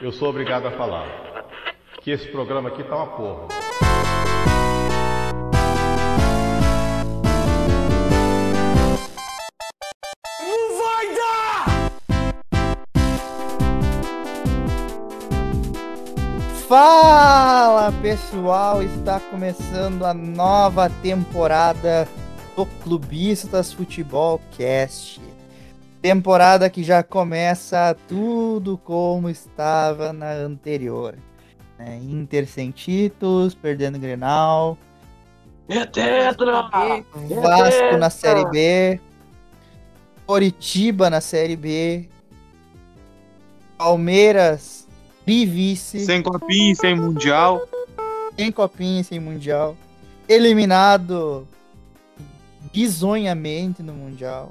Eu sou obrigado a falar que esse programa aqui tá uma porra. Fala pessoal, está começando a nova temporada do Clubistas Futebol Cast. Temporada que já começa tudo como estava na anterior. né? Inter sem títulos, perdendo Grenal, É tetra! Vasco na Série B, Coritiba na Série B, Palmeiras vice, Sem copinha, sem mundial. sem copinha, sem mundial, eliminado bizonhamente no mundial.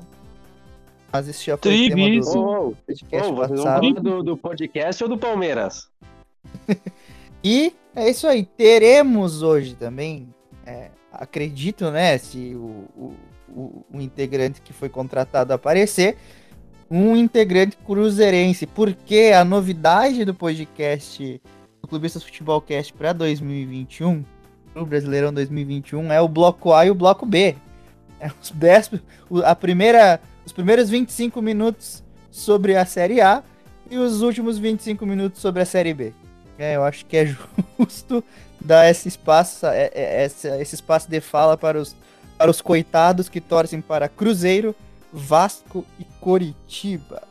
Mas esse já foi o tema Tribis. do Ô, podcast passado. falar do, do podcast ou do Palmeiras? E é isso aí, teremos hoje também, é, acredito, né, se o, o, o, o integrante que foi contratado aparecer, um integrante cruzeirense, porque a novidade do podcast do Clubistas Futebol Cast para 2021, o Brasileirão 2021, é o bloco A e o bloco B. É os 10, o- a primeira, os primeiros 25 minutos sobre a Série A e os últimos 25 minutos sobre a Série B. É, eu acho que é justo dar esse espaço, é- é- esse, espaço de fala para os, para os coitados que torcem para Cruzeiro, Vasco e Coritiba.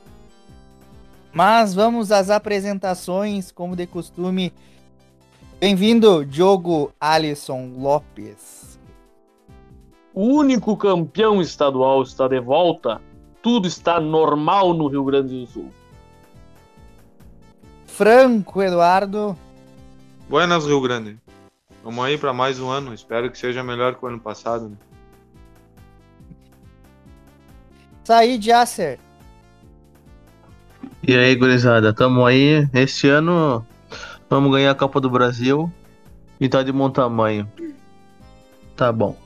Mas vamos às apresentações, como de costume. Bem-vindo, Diogo Alisson Lopes. O único campeão estadual está de volta. Tudo está normal no Rio Grande do Sul. Franco Eduardo. Buenas, Rio Grande. Vamos aí para mais um ano. Espero que seja melhor que o ano passado. Né? Said Yasser. E aí, gurizada, tamo aí. Este ano vamos ganhar a Copa do Brasil e tá de bom tamanho. Tá bom.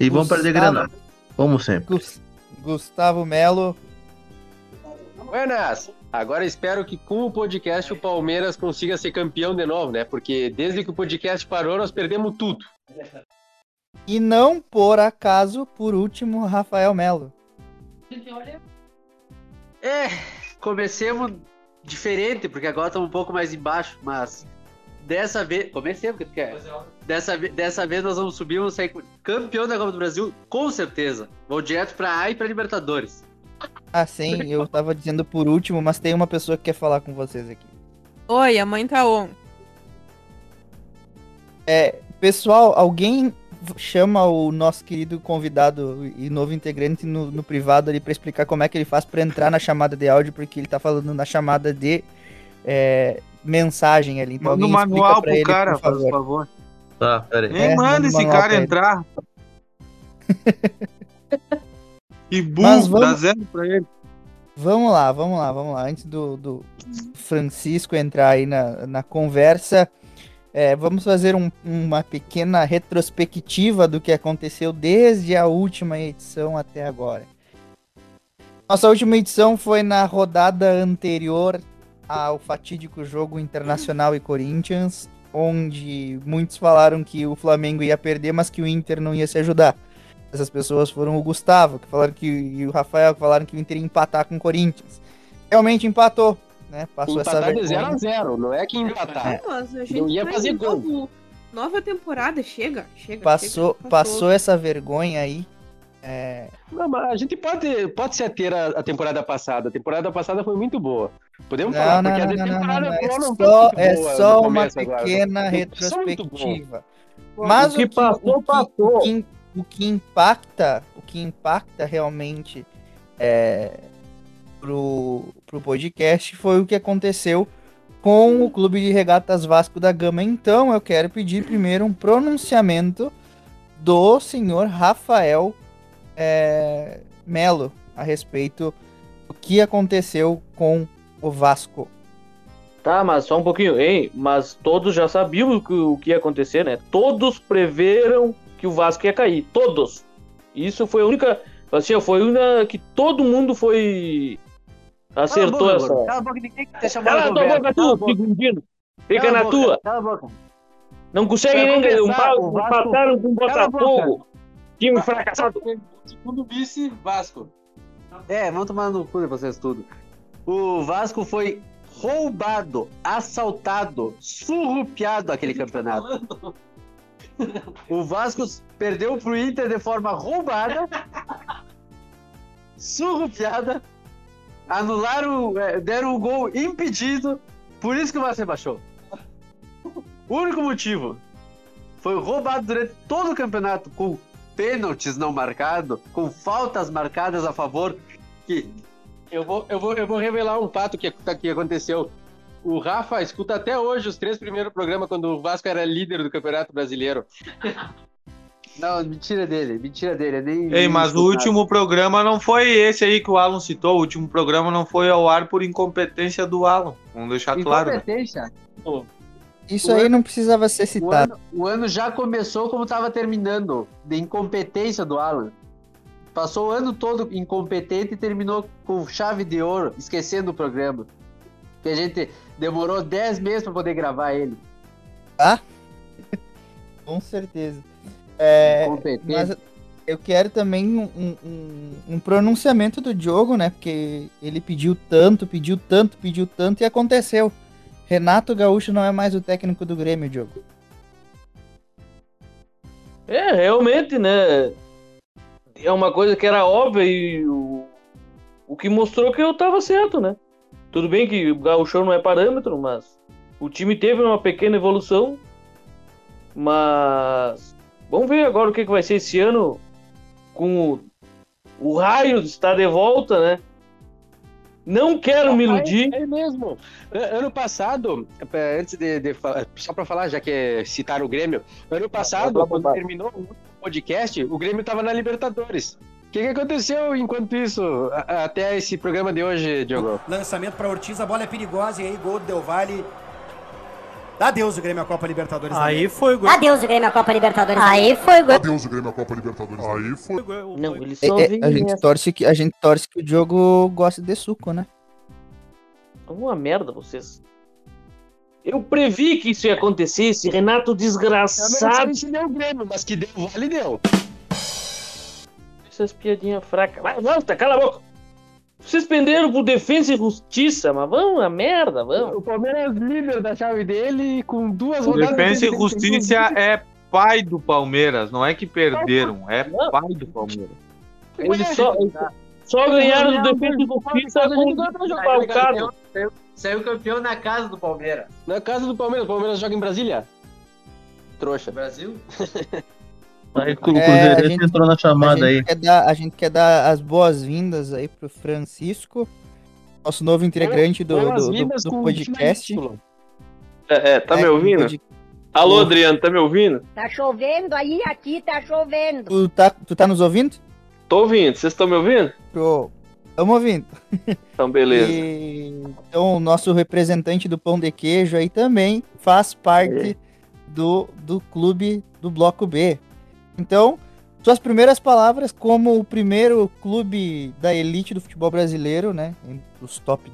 E vamos perder. Grenal. Como sempre. Gus- Gustavo Melo. Buenas! Agora espero que com o podcast o Palmeiras consiga ser campeão de novo, né? Porque desde que o podcast parou, nós perdemos tudo. E não por acaso, por último, Rafael Melo. É, comecemos diferente, porque agora estamos um pouco mais embaixo, mas dessa vez. Comecemos, que tu quer? Dessa, ve- dessa vez nós vamos subir, vamos sair campeão da Copa do Brasil, com certeza. Vou direto pra A e pra Libertadores. Ah, sim, eu tava dizendo por último, mas tem uma pessoa que quer falar com vocês aqui. Oi, a mãe tá on. É, pessoal, alguém chama o nosso querido convidado e novo integrante no, no privado ali pra explicar como é que ele faz pra entrar na chamada de áudio, porque ele tá falando na chamada de é, mensagem ali. Então Manda um explica manual pro ele, cara, por faz favor. favor. Tá, pera aí. Nem É, manda esse cara entrar. que Mas burro, dá vamos- zero pra ele. Vamos lá, vamos lá, vamos lá. Antes do, do Francisco entrar aí na, na conversa, é, vamos fazer um- uma pequena retrospectiva do que aconteceu desde a última edição até agora. Nossa última edição foi na rodada anterior ao fatídico jogo Internacional e Corinthians, onde muitos falaram que o Flamengo ia perder, mas que o Inter não ia se ajudar. Essas pessoas foram o Gustavo, que falaram que e o Rafael, que falaram que o Inter ia empatar com o Corinthians. Realmente empatou, né? Passou essa Empatar de vergonha. 0 a 0 não é que empatar. Mas a gente Não ia fazer gol. novo, nova temporada, chega, chega. Passou, chega, passou essa vergonha aí. É, Não, mas a gente pode, pode se ater a, a temporada passada. A temporada passada foi muito boa. Podemos Não, falar, não, porque não, a não, não, temporada não, não. É não só, é muito boa só uma agora. pequena muito retrospectiva. Mas O que passou, o que, passou. O que, o que impacta, o que impacta realmente é, pro, pro podcast foi o que aconteceu com o Clube de Regatas Vasco da Gama. Então eu quero pedir primeiro um pronunciamento do senhor Rafael é, Melo a respeito do que aconteceu com o Vasco. Tá, mas só um pouquinho. Ei, mas todos já sabiam o que, o que ia acontecer, né? Todos preveram que o Vasco ia cair. Todos. Isso foi a única. Assim, foi uma que todo mundo foi. Acertou Cala a essa. boca, Cala a boca, ninguém quer chamar Cala tua boca, tu, boca. segundino. Fica na boca, tua. Cala a boca. Não consegue nem ganhar. Um pau, empataram com o boca. Botafogo. Time fracassado. Segundo vice, Vasco. É, vamos tomar no cu de vocês tudo. O Vasco foi roubado, assaltado, surrupiado aquele campeonato. O Vasco perdeu pro Inter de forma roubada, surrupiada, anularam, é, deram o gol impedido, por isso que o Vasco rebaixou. O único motivo foi roubado durante todo o campeonato com pênaltis não marcados, com faltas marcadas a favor, que Eu vou, eu vou, eu vou revelar um fato que, que aconteceu. O Rafa escuta até hoje os três primeiros programas quando o Vasco era líder do Campeonato Brasileiro. Não, mentira dele, mentira dele. Nem, Ei, nem mas o último programa não foi esse aí que o Alan citou. O último programa não foi ao ar por incompetência do Alan. Vamos deixar claro. né? Isso O aí ano- não precisava ser O citado. ano, o ano já começou como estava terminando, de incompetência do Alan. Passou o ano todo incompetente e terminou com chave de ouro, esquecendo o programa. Que a gente demorou 10 meses para poder gravar ele. Com certeza. É, Incompetente. mas eu quero também um, um- um- um pronunciamento do Diogo, né? Porque ele pediu tanto, pediu tanto, pediu tanto e aconteceu. Renato Gaúcho não é mais o técnico do Grêmio, Diogo. É, realmente, né? É uma coisa que era óbvia e o, o que mostrou que eu tava certo, né? Tudo bem que o Gauchão não é parâmetro, mas o time teve uma pequena evolução. Mas vamos ver agora o que, que vai ser esse ano com o, o raio está de volta, né? Não quero me iludir. É, é mesmo. Ano passado, é, antes de, de falar, só pra falar, já que citaram o Grêmio, ano passado, quando terminou o podcast, o Grêmio tava na Libertadores. O que, que aconteceu enquanto isso, até esse programa de hoje, Diogo? Lançamento para Ortiz, a bola é perigosa e aí gol do Del Valle. Dá Deus o Grêmio a Copa Libertadores. Aí foi gol. Adeus, o Grêmio, a Copa Libertadores. Aí foi gol. Adeus, o Grêmio, a Copa Libertadores. Aí foi. Não, ele É- só é, vem a, gente torce que, a gente torce que o Diogo gosta de suco, né? Uma merda vocês. Eu previ que isso ia acontecer, esse Renato Eu não desgraçado. se deu o Grêmio, mas que deu, vale deu. Essas piadinhas fracas. Vai, volta, cala a boca. Vocês penderam pro Defensa e Justiça, mas vamos a merda, vamos. O Palmeiras líder da chave dele, com duas O rodadas... Defensa e de- Justiça é pai do Palmeiras, não é que perderam, é pai do Palmeiras. Eles só, só ganharam do Defensa e Justiça com o Falcado. Saiu, saiu campeão na casa do Palmeiras. Na casa do Palmeiras, o Palmeiras joga em Brasília. Trouxa. Brasil? Aí o É, a Cruzeirense gente- entrou na A chamada aí. gente, quer dar, a gente quer dar as boas-vindas aí pro Francisco, nosso novo integrante do, do, do- do podcast. É, é, tá É, me ouvindo? pod- Alô, Adriano, tá me ouvindo? Tá chovendo aí, aqui tá chovendo. Tu tá, tu tá nos ouvindo? Tô ouvindo, vocês estão me ouvindo? Tô. Tamo ouvindo. Então, beleza. E, então, o nosso representante do Pão de Queijo aí também faz parte do, do clube do Bloco B. Então, suas primeiras palavras como o primeiro clube da elite do futebol brasileiro, né? Os top,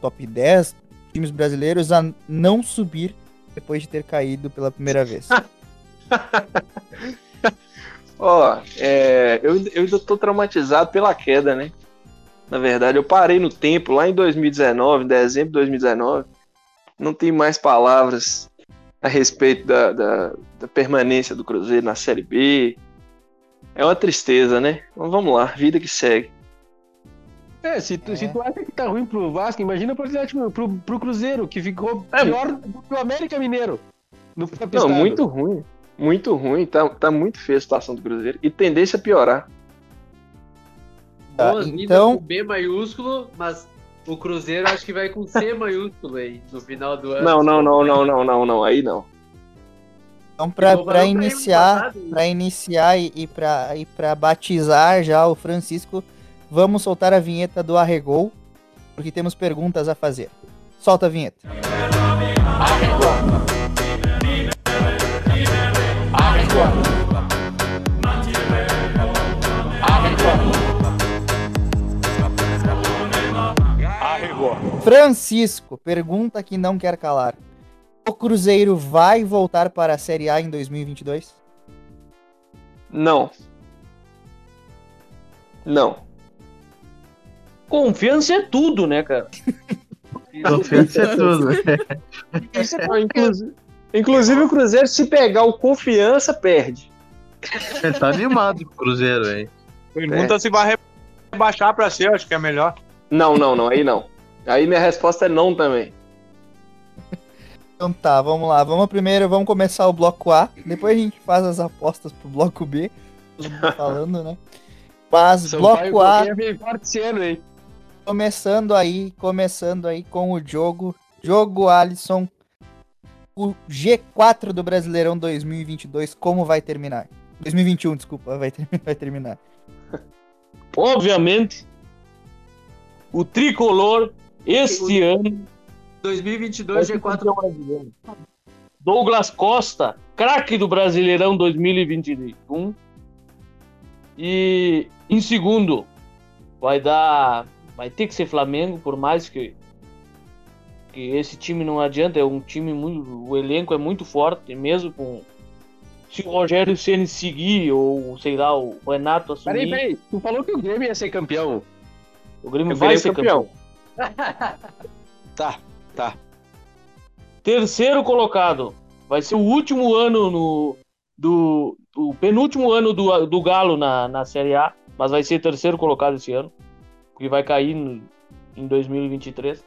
top 10 times brasileiros a não subir depois de ter caído pela primeira vez. Ó, é, eu, eu ainda tô traumatizado pela queda, né? Na verdade, eu parei no tempo lá em 2019, em dezembro de 2019. Não tem mais palavras a respeito da, da, da permanência do Cruzeiro na Série B. É uma tristeza, né? Mas vamos lá, vida que segue. É, se tu, se tu acha que tá ruim pro Vasco, imagina pro Atlético, pro, pro Cruzeiro, que ficou É. pior do que o América Mineiro. No Não, muito ruim. Muito ruim. Tá, tá muito feia a situação do Cruzeiro. E tendência a piorar. Tá, Boas-vindas então- com B maiúsculo, mas o Cruzeiro acho que vai com C maiúsculo aí no final do ano. Não, não, não, não, não, não, não. Aí não. Então, para iniciar, para iniciar e, e para e para batizar já o Francisco, vamos soltar a vinheta do Arregou, porque temos perguntas a fazer. Solta a vinheta. Arregou. Francisco, pergunta que não quer calar. O Cruzeiro vai voltar para a Série A em 2022? Não. Não. Confiança é tudo, né, cara? Confiança é tudo. Inclusive, inclusive o Cruzeiro, se pegar o confiança, perde. Ele tá animado com o Cruzeiro aí. Pergunta É. se vai rebaixar pra ser, acho que é melhor. Não, não, não. Aí não. Aí minha resposta é não também. Então tá, vamos lá. Vamos primeiro, vamos começar o bloco A. Depois a gente faz as apostas pro bloco B. Todo mundo falando, né? Mas Sampaio bloco A, ano, hein? começando aí, começando aí com o jogo. Jogo Alisson. O G4 do Brasileirão 2022, como vai terminar? 2021, desculpa, vai, ter- vai terminar. Obviamente, o tricolor, este ano, 2022 G4 Douglas Costa, craque do Brasileirão 2021. E em segundo, vai dar. Vai ter que ser Flamengo, por mais que, que esse time não adianta, é um time muito. O elenco é muito forte, mesmo com. Se o Rogério Ceni seguir, ou sei lá, o Renato assumir. Peraí, peraí. Tu falou que o Grêmio ia ser campeão. O Grêmio O vai Grêmio ser campeão. campeão. Tá, tá. Terceiro colocado. Vai ser o último ano no. Do, o penúltimo ano do, do Galo na, na Série A. Mas vai ser terceiro colocado esse ano. Porque vai cair no- em 2023.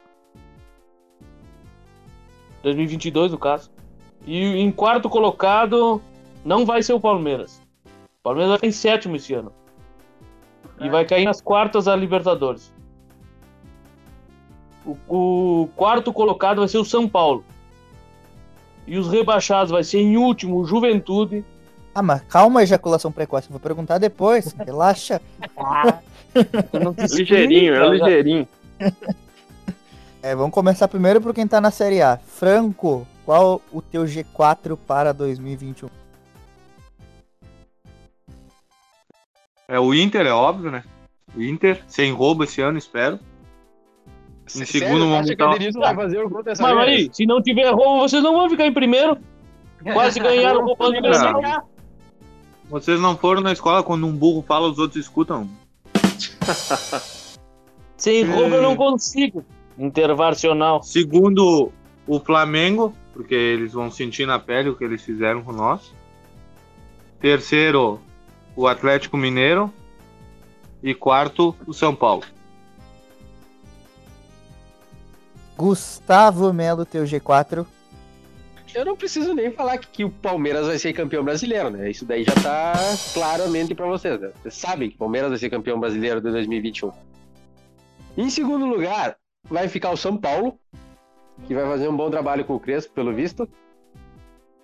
2022, no caso. E em quarto colocado, não vai ser o Palmeiras. O Palmeiras vai em sétimo esse ano. E vai cair nas quartas da Libertadores. O, o quarto colocado vai ser o São Paulo. E os rebaixados vai ser em último o Juventude. Ah, mas calma, ejaculação precoce. Vou perguntar depois. Relaxa. Ligeirinho, é ligeirinho. É, vamos começar primeiro por quem tá na Série A. Franco, qual o teu G4 para 2021? É o Inter, é óbvio, né? O Inter, sem roubo esse ano, espero. Em segundo, Sério, vamos acha que o vai fazer o gol dessa Mas vez? aí, se não tiver roubo, vocês não vão ficar em primeiro. Quase ganharam o Copa do Brasil. Não. Vocês não foram na escola quando um burro fala, os outros escutam. Sem roubo eu não consigo. Intervacional. Segundo, o Flamengo, porque eles vão sentir na pele o que eles fizeram com nós. Terceiro, o Atlético Mineiro. E quarto, o São Paulo. Gustavo Melo, teu G4. Eu não preciso nem falar que, o Palmeiras vai ser campeão brasileiro, né? Isso daí já tá claramente pra vocês, né? Vocês sabem que o Palmeiras vai ser campeão brasileiro de 2021. Em segundo lugar, vai ficar o São Paulo, que vai fazer um bom trabalho com o Crespo, pelo visto.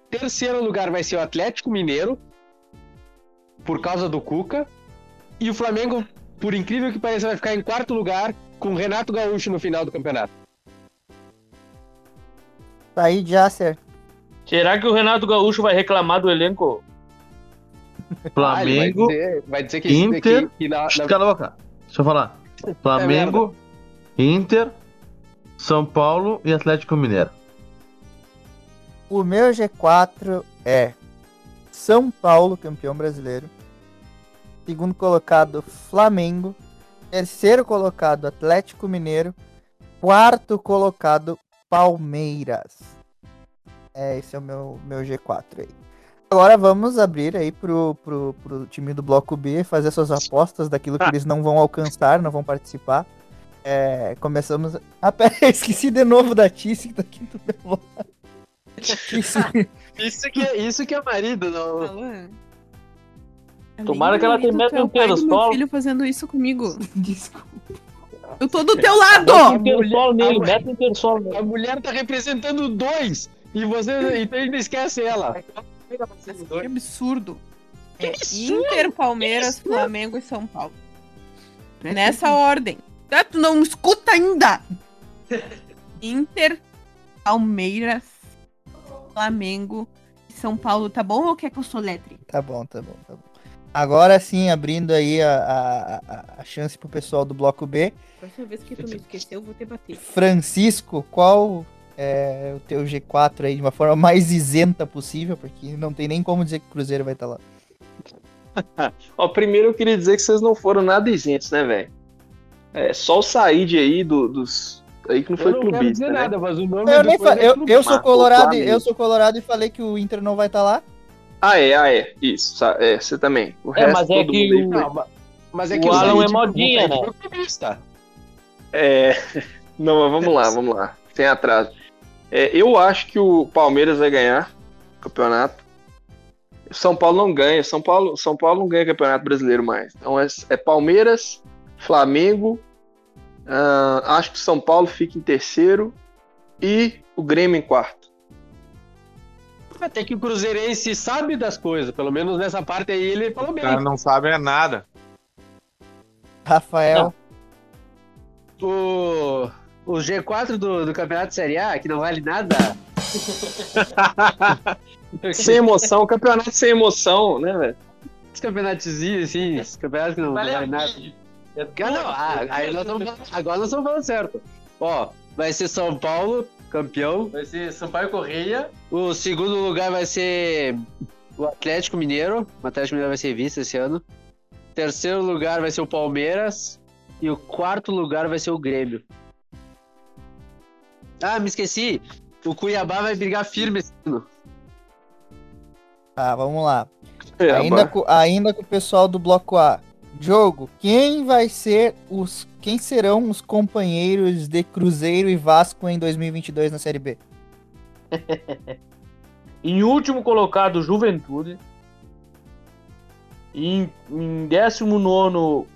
Terceiro lugar vai ser o Atlético Mineiro, por causa do Cuca. E o Flamengo, por incrível que pareça, vai ficar em quarto lugar com o Renato Gaúcho no final do campeonato. Tá aí, Jasser. Será que o Renato Gaúcho vai reclamar do elenco? Ele Flamengo, vai dizer, vai dizer que, Inter. que, na- na- Cala a boca. Deixa eu falar. Flamengo, Inter, São Paulo e Atlético Mineiro. O meu G4 é São Paulo, campeão brasileiro. Segundo colocado, Flamengo. Terceiro colocado, Atlético Mineiro. Quarto colocado, Palmeiras. É, esse é o meu, meu G4 aí. Agora vamos abrir aí pro, pro, pro time do Bloco B, fazer suas apostas daquilo que eles não vão alcançar, não vão participar. É, começamos. Ah, pera, esqueci de novo da Tice que tá aqui do meu lado. Isso que, é, isso que é marido, não. Tomara que ela tenha Bonito, tu é um o pai do meu filho fazendo isso comigo. Desculpa. Eu tô do teu lado! Mete um terçol nele, terçol nele. A mulher tá representando dois e você então ainda esquece ela. Que absurdo. É Inter, Palmeiras, Flamengo e São Paulo. Nessa ordem. Ah, Tu não escuta ainda! Inter, Palmeiras, Flamengo e São Paulo. Tá bom ou quer que eu soletre? Tá bom, tá bom, tá bom. Agora sim, abrindo aí a, a, a- chance pro pessoal do bloco B. Próxima vez que tu me esquecer, eu vou te bater. Francisco, qual é o teu G4 aí de uma forma mais isenta possível? Porque não tem nem como dizer que o Cruzeiro vai estar lá. Ó, primeiro eu queria dizer que vocês não foram nada isentos, né, velho? É só o Said aí do, dos. Aí que não foi eu não quero clubista, dizer né? nada, mas o nome Eu, nem depois fa- é eu, eu sou colorado, e- eu sou colorado e falei que o Inter não vai estar lá. Ah, é, ah, é. Isso, é, você também. O É, resto, mas é todo que o- Não, ma- mas é O que Alan Said é modinha, foi né? É. Não, mas vamos lá, vamos lá. Sem atraso. É, eu acho que o Palmeiras vai ganhar o campeonato. São Paulo não ganha. São Paulo, São Paulo não ganha campeonato brasileiro mais. Então é, é Palmeiras, Flamengo. ah, acho que o São Paulo fica em terceiro. E o Grêmio em quarto. Até que o Cruzeirense sabe das coisas, pelo menos nessa parte aí ele falou O bem. cara não sabe é nada. Rafael, O, o G4 do, do Campeonato Série A, que não vale nada. Sem emoção, campeonato sem emoção, né, velho? Esse campeonatozinho, assim, esse campeonato que não Vale vale nada. Ah, não, ah, aí nós agora nós estamos falando certo. Ó, vai ser São Paulo, campeão. Vai ser Sampaio Correia. O segundo lugar vai ser o Atlético Mineiro. O Atlético Mineiro vai ser vice esse ano. Terceiro lugar vai ser o Palmeiras. E o quarto lugar vai ser o Grêmio. Ah, me esqueci. O Cuiabá vai brigar firme esse ano. tá, vamos lá. Ainda com, ainda com o pessoal do bloco A. Jogo, quem vai ser os. Quem serão os companheiros de Cruzeiro e Vasco em 2022 na Série B? Em último colocado, Juventude. Em, em 19,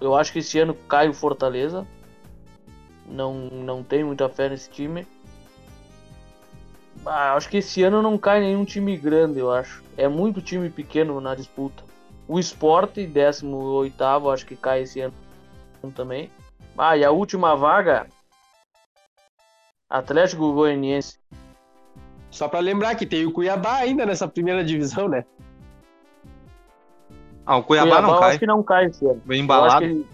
eu acho que esse ano cai o Fortaleza. Não, não tenho muita fé nesse time. Ah, acho que esse ano não cai nenhum time grande, eu acho. É muito time pequeno na disputa. O Sport, 18, acho que cai esse ano também. Ah, e a última vaga. Atlético Goianiense. Só pra lembrar que tem o Cuiabá ainda nessa primeira divisão, né? Ah, o Cuiabá, Cuiabá não eu cai. acho que não cai esse ano. Bem embalado. que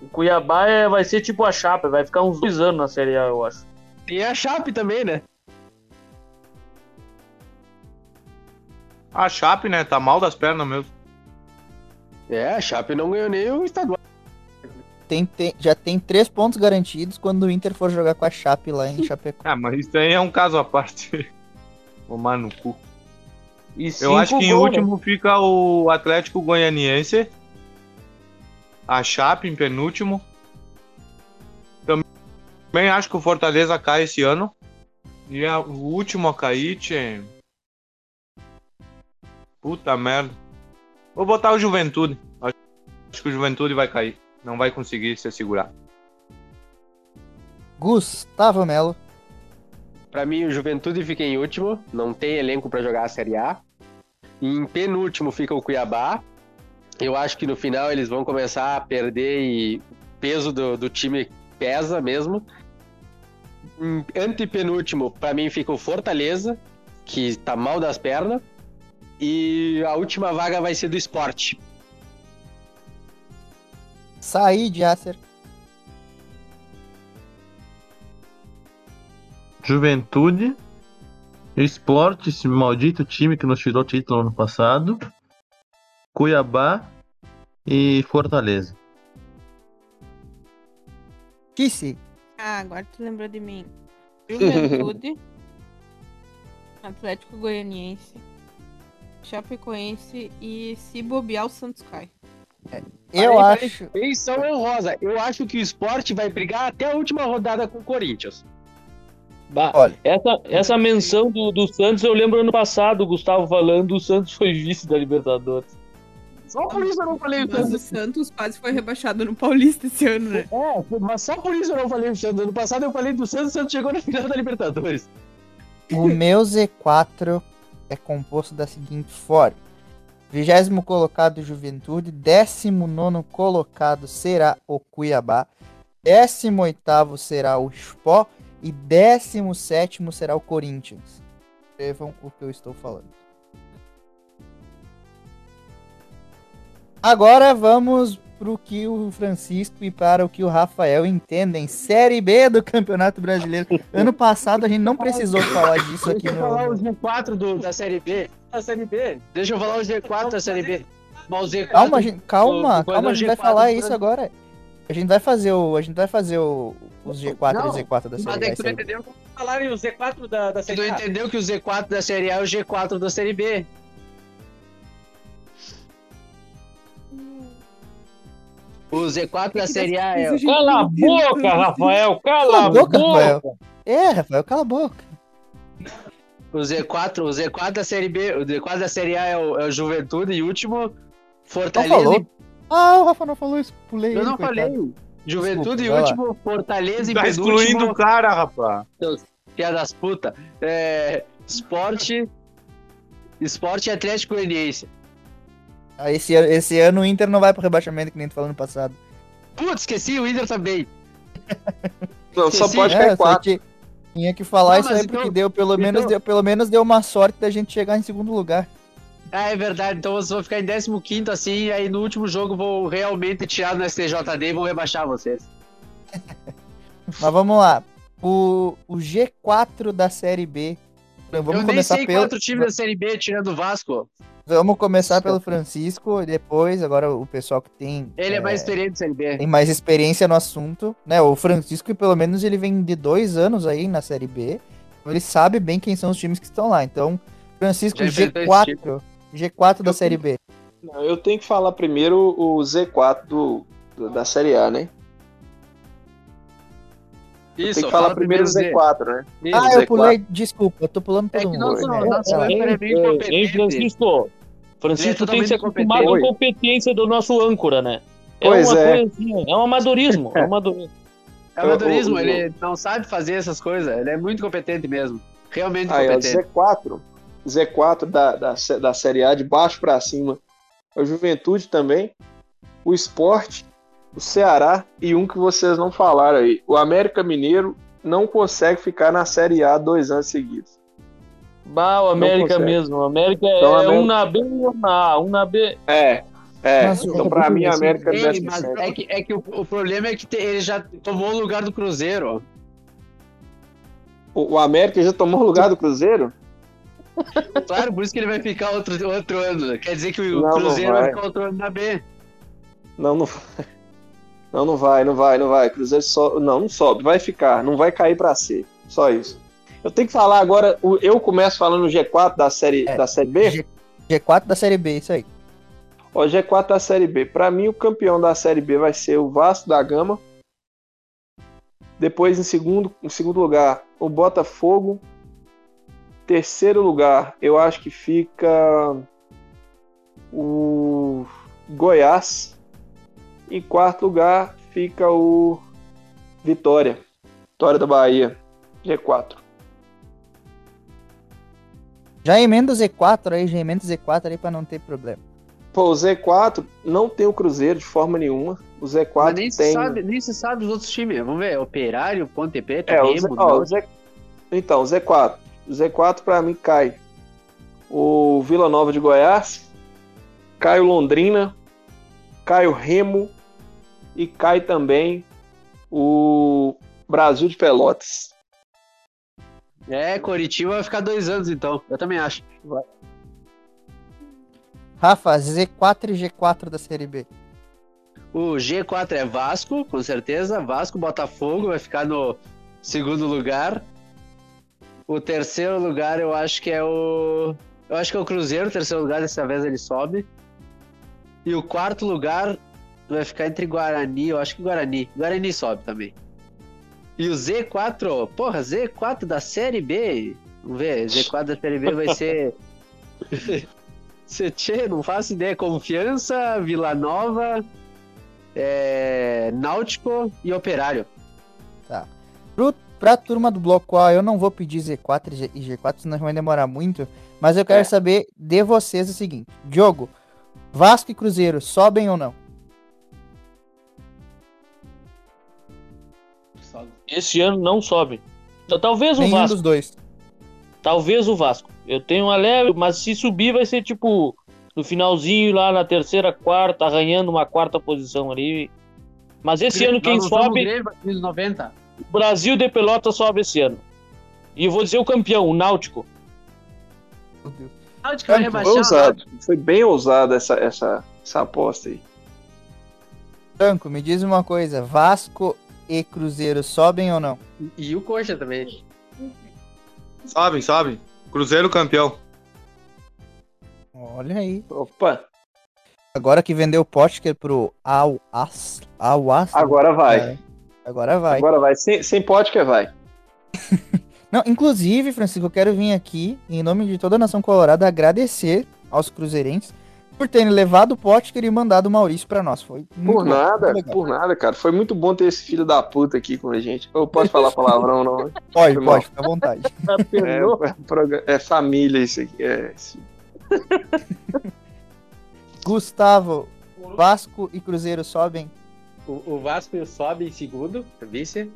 o Cuiabá é- vai ser tipo a Chapa, vai ficar uns dois anos na Série A, eu acho. Tem a Chape também, né? A Chape, né? Tá mal das pernas mesmo. É, a Chape não ganhou nem o estadual. Tem, tem- já tem três pontos garantidos quando o Inter for jogar com a Chape lá em Chapecó. Ah, mas isso aí é um caso à parte. Tomar no cu. E Eu acho que em gols, né? último fica o Atlético Goianiense. A Chape em penúltimo. Também acho que o Fortaleza cai esse ano. E a- o último a cair, tchê. Puta merda. Vou botar o Juventude. Acho acho que o Juventude vai cair. Não vai conseguir se segurar. Gustavo Melo. Pra mim, o Juventude fica em último, não tem elenco pra jogar a Série A. Em penúltimo fica o Cuiabá. Eu acho que no final eles vão começar a perder e o peso do, do time pesa mesmo. Em antepenúltimo, pra mim, fica o Fortaleza, que tá mal das pernas. E a última vaga vai ser do esporte. Said Yasser. Juventude, Esporte, esse maldito time que nos tirou o título ano passado, Cuiabá e Fortaleza. Kissi. Ah, agora tu lembrou de mim. Juventude. Atlético Goianiense. Chapecoense e se bobear o Santos cai. Eu Parei, parei. acho. Menção honrosa. Eu acho que o esporte vai brigar até a última rodada com o Corinthians. Bah, Olha. essa, essa menção do, do Santos eu lembro ano passado, o Gustavo falando, o Santos foi vice da Libertadores. Só por isso eu não falei o Mas o Santos. Santos quase foi rebaixado no Paulista esse ano, né? É, mas só por isso eu não falei o Santos. Ano passado eu falei do Santos, o Santos chegou na final da Libertadores. O meu Z4 é composto da seguinte forma: vigésimo colocado Juventude, décimo nono colocado será o Cuiabá, décimo oitavo será o Spó e décimo sétimo será o Corinthians. Escrevam o que eu estou falando. Agora vamos pro que o Francisco e para o que o Rafael entendem. Série B do Campeonato Brasileiro. Ano passado a gente não precisou falar disso aqui Deixa eu falar o no. G4 do, da Série B. Da Série B. Deixa eu falar o G4 da Série B. Mas o Z4 Calma, gente, calma, o- calma, a o gente vai G4 falar do isso agora. A gente vai fazer o, a gente vai fazer o, os G4 Não, e Z4 da Mas Série é B. que tu entendeu como falarem o Z4 da, da Série Tu A. não entendeu que o Z4 da Série A é o G4 da Série B. O Z4 da Série A é. Cala a boca, Rafael! Cala a boca! Rafael. É, Rafael, cala a boca. O Z4, o Z4 da Série B, o Z4 da Série A é o, é o Juventude e último Não Fortaleza. falou. Ah, o Rafa não falou isso. Pulei. Eu ele, não coitado. falei. Juventude Desculpa, e vai lá. último Fortaleza e Tá excluindo penúltimo. o cara, rapaz. Piada das puta. É, esporte. Esporte e Atlético Goianiense. Ah, esse, ano- esse ano o Inter não vai pro rebaixamento que nem tu falou no passado. Putz, esqueci o Inter também. Não, só Sim, pode É, cair só quatro. tinha que falar Não, isso aí porque então- deu pelo menos então- deu pelo menos deu uma sorte da gente chegar em segundo lugar. Ah, é verdade. Então vocês vão ficar em 15 assim, e aí no último jogo vão realmente tirar no STJD e vão rebaixar vocês. Mas vamos lá. O, o G4 da Série B. Vamos eu nem sei pelo quanto time da Série B, tirando o Vasco. Vamos começar pelo Francisco e depois agora o pessoal que tem Ele é, mais experiente Série B. tem mais experiência no assunto, né? O Francisco, pelo menos, ele vem de dois anos aí na Série B. Então ele sabe bem quem são os times que estão lá. Então, Francisco, Já enfrentou esse G4. G4 da Série B. Não, eu tenho que falar primeiro o Z4 do, do- da Série A, né? Isso, Tem que falar fala primeiro o Z. Z4, né? Isso. Ah, eu Z4. pulei, desculpa, eu tô pulando todo É que É, nosso tá. âncora é bem Ei, competente. Francisco, Francisco é tem que ser totalmente acostumado com a competência do nosso âncora, né? É Pois uma é. é um amadorismo, é um amadorismo. É amadorismo, ele não sabe fazer essas coisas. Ele é muito competente mesmo. Realmente Aí, competente. Z4. Z4 da, da, da Série A, de baixo pra cima. A Juventude também. O Esporte. O Ceará. E um que vocês não falaram aí. O América Mineiro não consegue ficar na Série A dois anos seguidos. Bah, o América mesmo. O América Então, é América- um na B e um na A. Um na B. É. É. Mas, então, pra mim, a América é Ei, décimo mas é que, é que o, o problema é que te- ele já tomou o lugar do Cruzeiro. O, o América já tomou o lugar do Cruzeiro? Claro, por isso que ele vai ficar outro, outro ano. Quer dizer que o Não, não Cruzeiro vai. vai. ficar outro ano na B. Não, não vai. Não, não vai, não vai, não vai. Cruzeiro só. Não, não sobe, vai ficar, não vai cair pra C. Só isso. Eu tenho que falar agora, eu começo falando o G4 da série, É, da série B. G- G4 da Série B, isso aí. Ó, G4 da série B. Pra mim, o campeão da série B vai ser o Vasco da Gama. Depois, em segundo, em segundo lugar, o Botafogo. Terceiro lugar, eu acho que fica o Goiás. Em quarto lugar, fica o Vitória. Vitória da Bahia. G4. Já emenda o Z4 aí, já emenda o Z4 aí pra não ter problema. Pô, o Z4 não tem o Cruzeiro de forma nenhuma. O Z4 Mas nem se, tem. sabe, nem se sabe os outros times. Vamos ver. Operário, Ponte Preta, É, o Z... Remo. ó, o Náutico. Z... Então, o Z4. O Z4 pra mim cai. O Vila Nova de Goiás. Cai o Londrina. Cai o Remo. E cai também o Brasil de Pelotas. É, Coritiba vai ficar dois anos então. Eu também acho. Rafa, Z4 e G4 da Série B. O G4 é Vasco, com certeza. Vasco, Botafogo vai ficar no segundo lugar. O terceiro lugar eu acho que é o. Eu acho que é o Cruzeiro, o terceiro lugar, dessa vez ele sobe. E o quarto lugar vai ficar entre Guarani, eu acho que Guarani. Guarani sobe também. E o Z4, porra, Z4 da Série B. Vamos ver, Z4 da Série B vai ser. Tchê, não faço ideia. Confiança, Vila Nova, é, Náutico e Operário. Pro, pra turma do bloco A, eu não vou pedir Z4 e G- e G4, senão vai demorar muito. Mas eu quero É. saber de vocês o seguinte: Diogo, Vasco e Cruzeiro sobem ou não? Esse ano não sobe. Então, Talvez o Nenhum Vasco. dos dois. Talvez o Vasco. Eu tenho uma leve, mas se subir vai ser tipo no finalzinho, lá na terceira, quarta, arranhando uma quarta posição ali. Mas esse ano quem sobe, Grêmio, anos 90. o Brasil de Pelotas sobe esse ano. E eu vou dizer o campeão, o Náutico. Náutico vai Foi rebaixar. ousado. Foi bem ousada essa, essa, essa aposta aí. Franco, me diz uma coisa: Vasco e Cruzeiro sobem ou não? E o Coxa também. Sobem, sobem. Cruzeiro campeão. Olha aí. Opa, Agora que vendeu o Potker pro Al As, Al As, agora vai. É, agora vai. Agora vai. Sem, sem pote que vai. Não, inclusive, Francisco, eu quero vir aqui, em nome de toda a nação colorada, agradecer aos cruzeirenses por terem levado o Potker e mandado o Maurício pra nós. Foi muito Por nada, legal. por nada, cara. Foi muito bom ter esse filho da puta aqui com a gente. Eu posso falar palavrão, não? Pode, Foi pode, fica à vontade. É, é progra- é família isso aqui. É, Gustavo, Vasco e Cruzeiro sobem? O, o Vasco sobe em segundo, vice.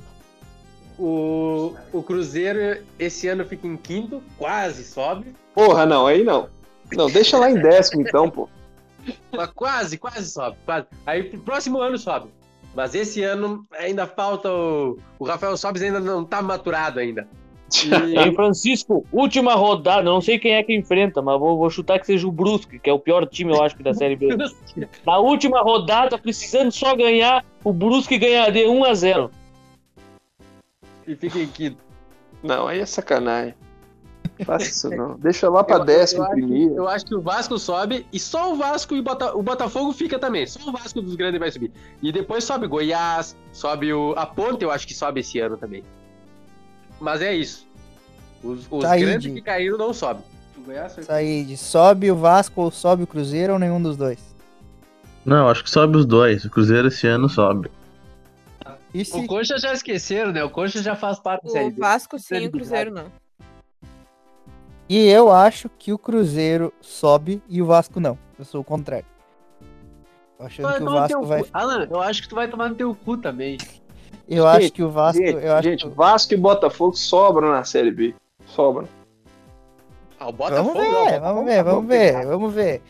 O, o Cruzeiro esse ano fica em quinto, quase sobe. Porra, não, aí não. Não, deixa lá em décimo então, pô. Mas quase, quase sobe. Quase. Aí pro próximo ano sobe. Mas esse ano ainda falta o. O Rafael Sobes ainda não tá maturado ainda. Em Francisco, última rodada, não sei quem é que enfrenta, mas vou, vou chutar que seja o Brusque, que é o pior time, eu acho, que da Série B. Na última rodada, precisando só ganhar, o Brusque ganha de 1 a 0 E fica em quinto. Não, aí é sacanagem. Faça isso não. Deixa lá pra Eu- décimo eu acho- primeiro. Eu acho que o Vasco sobe e só o Vasco e o, Bota- o Botafogo fica também. Só o Vasco dos grandes vai subir. E depois sobe Goiás, sobe o. A Ponte, eu acho que sobe esse ano também. Mas é isso. Os, os Tá grandes que caíram não sobem. O Goiás foi- sobe o Vasco ou sobe o Cruzeiro ou nenhum dos dois? Não, acho que sobe os dois. O Cruzeiro esse ano sobe. E O se... Coxa já esqueceram, né? O Coxa já faz parte da série O B. Vasco sim, o Cruzeiro não. E eu acho que o Cruzeiro sobe e o Vasco não. Eu sou o contrário. Tô achando que o Vasco vai. cu. Alan, eu acho que tu vai tomar no teu cu também. Eu acho que o Vasco. Gente, Eu acho gente, que... Vasco e Botafogo sobram na Série B. Sobram. Ah, o Vamos Botafogo. ver, não, vamos ver, vamos ver, vamos ver.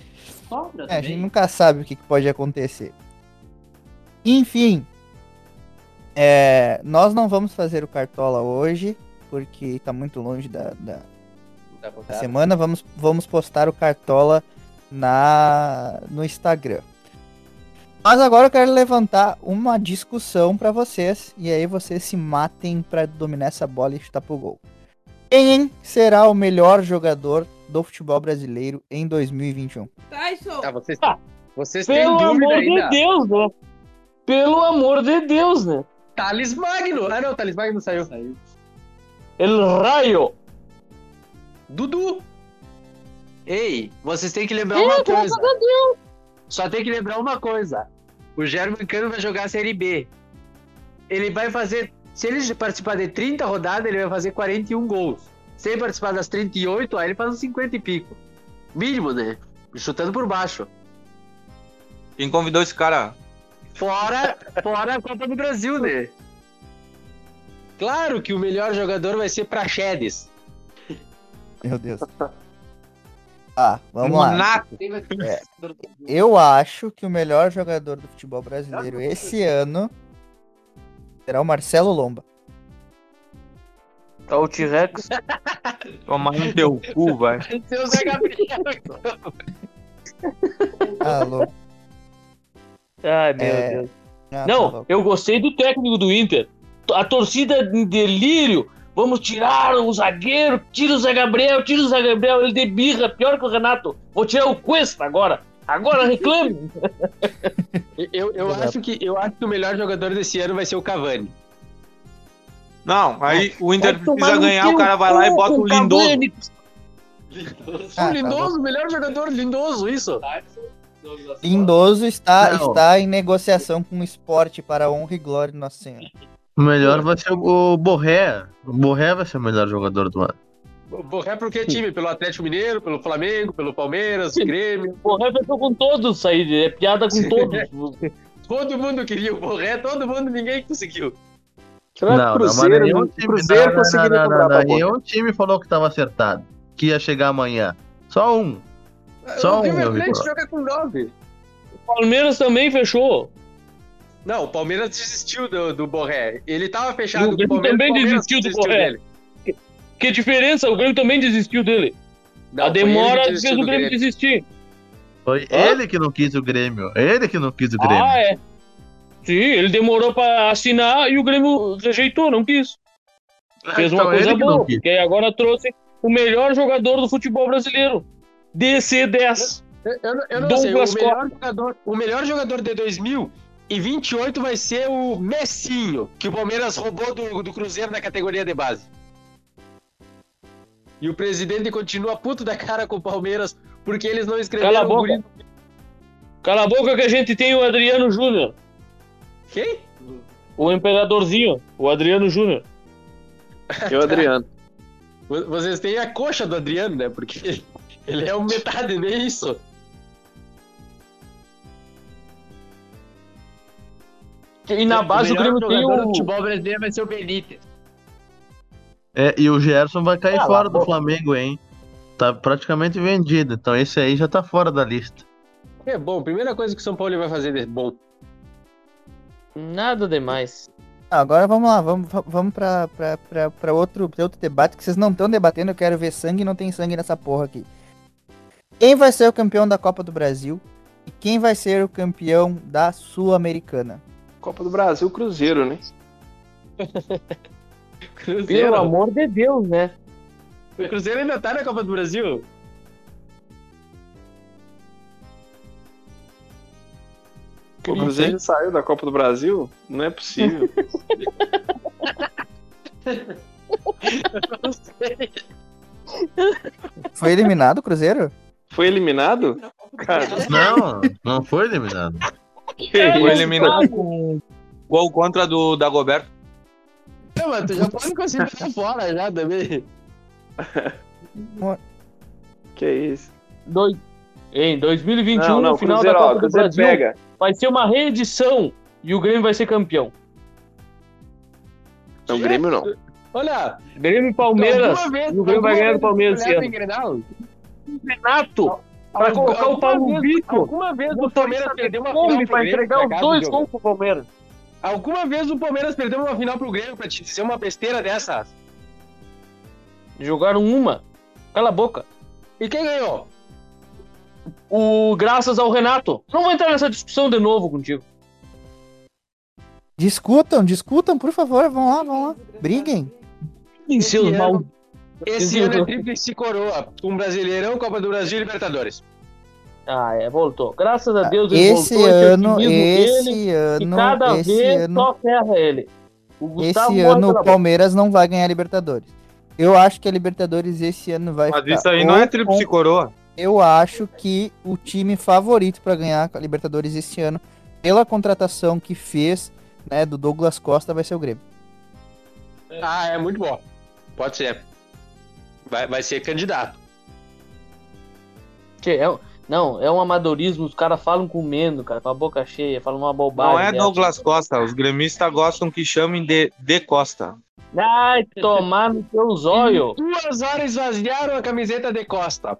Sobra É, a gente nunca sabe o que pode acontecer. Enfim, é, nós não vamos fazer o Cartola hoje, porque tá muito longe da, da- Tá da semana. Vamos, vamos postar o Cartola na, no Instagram. Mas agora eu quero levantar uma discussão pra vocês, e aí vocês se matem pra dominar essa bola e chutar pro gol. Quem será o melhor jogador do futebol brasileiro em 2021? Tyson! Tá, vocês, Ah, vocês Pelo amor ainda? de Deus, né? Pelo amor de Deus, né? Thales Magno! Ah, não, Thales Magno saiu. El Raio. Dudu! Ei, vocês têm que lembrar uma coisa. Só tem que lembrar uma coisa. O German Cano vai jogar a Série B. Ele vai fazer. Se ele participar de 30 rodadas, ele vai fazer 41 gols. Se ele participar das 38, aí ele faz uns 50 e pico. Mínimo, né? Chutando por baixo. Quem convidou esse cara? Fora, fora a Copa do Brasil, né? Claro que o melhor jogador vai ser Praxedes. Meu Deus. Ah, vamos lá. É. Eu acho que o melhor jogador do futebol brasileiro esse ano será o Marcelo Lomba. Tá o T-Rex. Tomar no teu cu, vai. Seu Zé Gabriel. Alô. Ai, meu É. Deus. Ah, tá Não, louco. eu gostei do técnico do Inter. A torcida em delírio. Vamos tirar o zagueiro, tira o Zé Gabriel, tira o Zé Gabriel, ele de birra, pior que o Renato. Vou tirar o Cuesta agora. Agora reclame. Eu, eu, acho que, eu acho que o melhor jogador desse ano vai ser o Cavani. Não, aí o Inter precisa ganhar, o cara vai lá e bota o Lindoso. Cavani. Ah, tá lindoso, o melhor jogador, lindoso, isso. Lindoso está, Não. está em negociação com o esporte para a honra e glória de Nossa Senhora. O melhor vai ser o Borré. O Borré vai ser o melhor jogador do ano. Borré por que time? Pelo Atlético Mineiro, pelo Flamengo, pelo Palmeiras, Grêmio. Borré fechou com todos, Said. É piada com todos. Todo mundo queria o Borré, todo mundo, ninguém conseguiu. Será que o Cruzeiro, nenhum não, não, não? Nenhum time falou que tava acertado. Que ia chegar amanhã. Só um. Só o um, River meu Plate Vitor. joga com 9. O Palmeiras também fechou. Não, o Palmeiras desistiu do, do Borré. Ele tava fechado o com o Grêmio Palmeiras. também Palmeiras desistiu do Borré. dele. Que diferença? O Grêmio também desistiu dele. Não, a que demora fez o Grêmio Grêmio. desistir. Foi Hã? ele que não quis o Grêmio. Ele que não quis o Grêmio. Ah, é. Sim, ele demorou pra assinar e o Grêmio rejeitou, não quis. Fez uma Então, coisa que não boa, porque aí agora trouxe o melhor jogador do futebol brasileiro. DC10. Eu, eu não- eu não Douglas sei, o melhor, jogador, o melhor jogador de 2028 vai ser o Messinho, que o Palmeiras roubou do, do Cruzeiro na categoria de base. E o presidente continua puto da cara com o Palmeiras porque eles não Cala a escreveram o boca. guri. Cala a boca que a gente tem o Adriano Júnior. Quem? O imperadorzinho, o Adriano Júnior. E o Adriano. Vo- Vocês têm a coxa do Adriano, né? Porque ele é um metade, nem isso. E na base o, melhor Grêmio tem o. futebol brasileiro vai ser o Benítez. É, e o Gerson vai cair Cala fora a do boca. Flamengo, hein? Tá praticamente vendido. Então esse aí já tá fora da lista. É bom, primeira coisa que o São Paulo vai fazer de bom. Nada demais. Agora vamos lá, vamos, vamos pra, pra, pra, pra outro, pra outro debate que vocês não estão debatendo. Eu quero ver sangue e não tem sangue nessa porra aqui. Quem vai ser o campeão da Copa do Brasil e quem vai ser o campeão da Sul-Americana? Copa do Brasil, Cruzeiro, né? Cruzeiro. Pelo amor de Deus, né? O Cruzeiro ainda tá na Copa do Brasil? O Cruzeiro já saiu da Copa do Brasil? Não é possível. Não sei. Foi eliminado o Cruzeiro? Foi eliminado? Cara, Não, não foi eliminado. que Foi isso? eliminado com gol contra do Dagoberto. Não, mas tu já pode considerar fora já também. Que isso? Dois... Em 2021, Não, não, no final Cruzeiro, da ó, Copa do Cruzeiro Brasil, pega. vai ser uma reedição e o Grêmio vai ser campeão. Não, Grêmio não. Olha, Grêmio e Palmeiras. vez, e o Grêmio vai ganhar do Palmeiras esse ano. Grenal? Renato, pra Algum- colocar o Paulo vez- Vitor. Alguma vez o Palmeiras perdeu uma final Grêmio, entregar os acaso, dois gols pro Palmeiras. Alguma vez o Palmeiras perdeu uma final pro Grêmio pra te dizer uma besteira dessas? Jogaram uma. Cala a boca. E quem ganhou? O graças ao Renato. Não vou entrar nessa discussão de novo contigo. Discutam, discutam, por favor. Vão lá, vão lá. Briguem. Em seus ano- mal. Esse ano é tríplice coroa. Um Brasileirão, Copa do Brasil e Libertadores. Ah, é, voltou. Graças a Deus ele Esse voltou. esse ano, esse dele, e ano, cada esse vez ano, só ferra ele. Esse ano o. Palmeiras não vai ganhar a Libertadores. Eu acho que a Libertadores esse ano vai Mas ficar isso aí não é tríplice coroa. Eu acho que o time favorito para ganhar a Libertadores esse ano, pela contratação que fez, né, do Douglas Costa, vai ser o Grêmio. Ah, é muito bom. Pode ser. Vai, vai ser candidato. Tchê, é um- não, é um amadorismo. Os caras falam comendo, cara, com a boca cheia, falam uma bobagem. Não é. Douglas Costa. Os gremistas gostam que chamem de, de Costa. Ai, tomar no teu zóio. Duas horas esvaziaram a camiseta de Costa.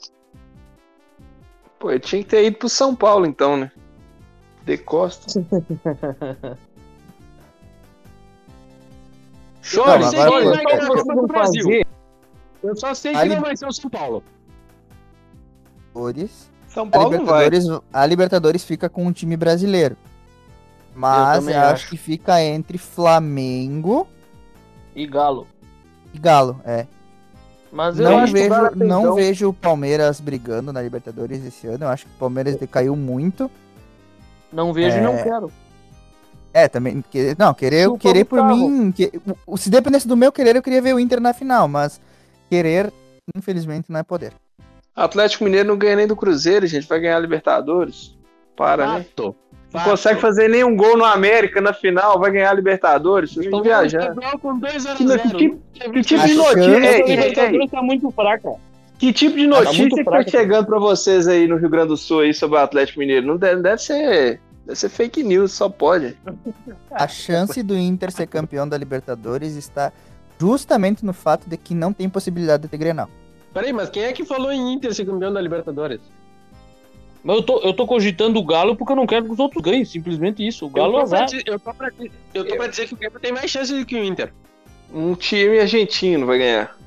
Pô, eu tinha que ter ido pro São Paulo então, né? De Costa. Chore, Não, sei agora quem foi- vai ganhar a Eu só sei que não vai ser o São Paulo. Libertadores. São A Paulo vai. Libertadores, a Libertadores fica com um time brasileiro. Mas também eu acho acho. que fica entre Flamengo E Galo. e Galo. É. Mas eu Não o vejo, é não peidão. vejo o Palmeiras brigando na Libertadores esse ano. Eu acho que o Palmeiras decaiu muito. Não vejo e não É. quero. É, também. Que, não, querer, Chupa querer por mim. que- o- se dependesse do meu querer, eu queria ver o Inter na final. Mas querer, infelizmente, não é poder. Atlético Mineiro não ganha nem do Cruzeiro, gente. Vai ganhar a Libertadores. Para, né? Fato. Não consegue fazer nenhum gol no América na final, vai ganhar a Libertadores. Vocês estão viajando. Com 2 a Que, 0. que, que, que tipo de chance- notícia? Tá muito fraca. Que tipo de Tá notícia que tá chegando pra vocês aí no Rio Grande do Sul aí sobre o Atlético Mineiro? Não deve, deve ser. Deve ser fake news, só pode. A chance do Inter ser campeão da Libertadores está justamente no fato de que não tem possibilidade de ter Grenal. Peraí, mas quem é que falou em Inter ser campeão da Libertadores? Mas eu tô, eu tô cogitando o Galo porque eu não quero que os outros ganhem, simplesmente isso. O Galo eu, é tô pra, azar. eu, tô pra, eu tô pra dizer que o Grêmio tem mais chance do que o Inter. Um time argentino vai ganhar.